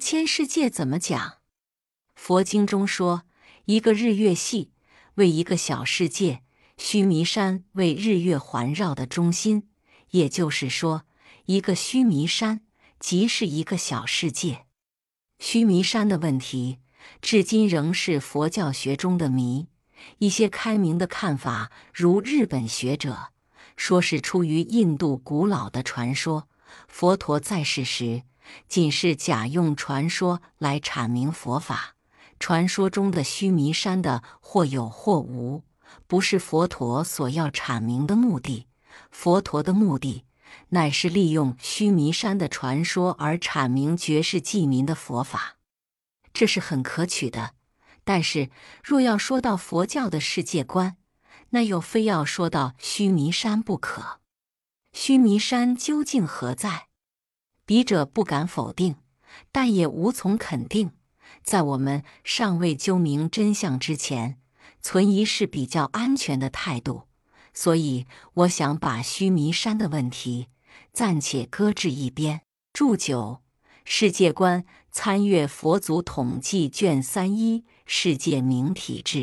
千世界怎么讲？佛经中说，一个日月系为一个小世界，须弥山为日月环绕的中心。也就是说，一个须弥山即是一个小世界。须弥山的问题，至今仍是佛教学中的谜。一些开明的看法，如日本学者说是出于印度古老的传说，佛陀在世时仅是假用传说来阐明佛法。传说中的须弥山的或有或无，不是佛陀所要阐明的目的。佛陀的目的乃是利用须弥山的传说而阐明绝世济民的佛法，这是很可取的。但是，若要说到佛教的世界观，那又非要说到须弥山不可。须弥山究竟何在？笔者不敢否定，但也无从肯定。在我们尚未究明真相之前，存疑是比较安全的态度。所以，我想把须弥山的问题暂且搁置一边。注九：世界观参阅《佛祖统计》卷三一《世界名体志》。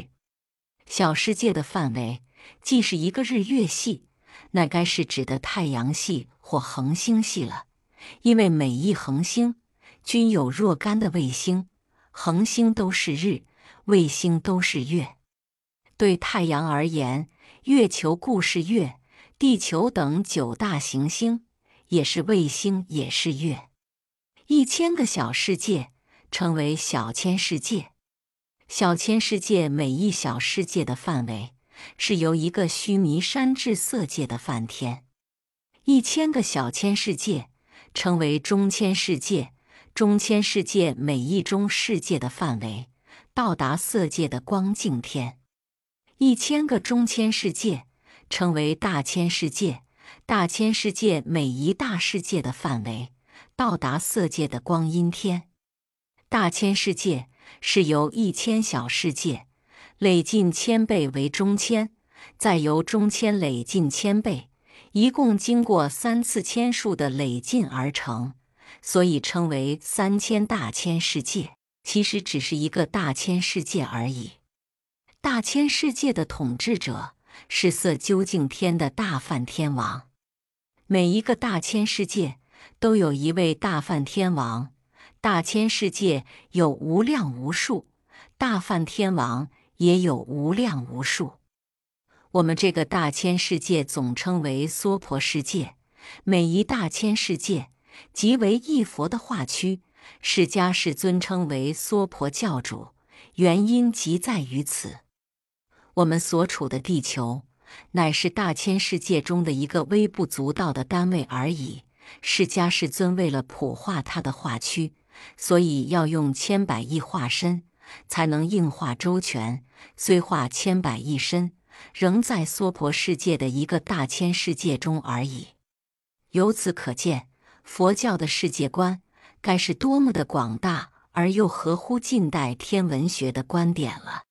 小世界的范围既是一个日月系，那该是指的太阳系或恒星系了，因为每一恒星均有若干的卫星。恒星都是日，卫星都是月。对太阳而言，月球故是月，地球等九大行星也是卫星，也是月。一千个小世界称为小千世界。小千世界每一小世界的范围是由一个须弥山至色界的梵天。一千个小千世界称为中千世界。中千世界每一中世界的范围到达色界的光净天，一千个中千世界称为大千世界。大千世界每一大世界的范围到达色界的光阴天。大千世界是由一千小世界累进千倍为中千，再由中千累进千倍，一共经过三次千数的累进而成。所以称为三千大千世界，其实只是一个大千世界而已。大千世界的统治者是色究竟天的大梵天王，每一个大千世界都有一位大梵天王。大千世界有无量无数，大梵天王也有无量无数。我们这个大千世界总称为娑婆世界，每一大千世界。即为一佛的化区，释迦世尊称为娑婆教主，原因即在于此。我们所处的地球，乃是大千世界中的一个微不足道的单位而已。释迦世尊为了普化他的化区，所以要用千百亿化身，才能应化周全。虽化千百亿身，仍在娑婆世界的一个大千世界中而已。由此可见。佛教的世界观该是多么的广大而又合乎近代天文学的观点了。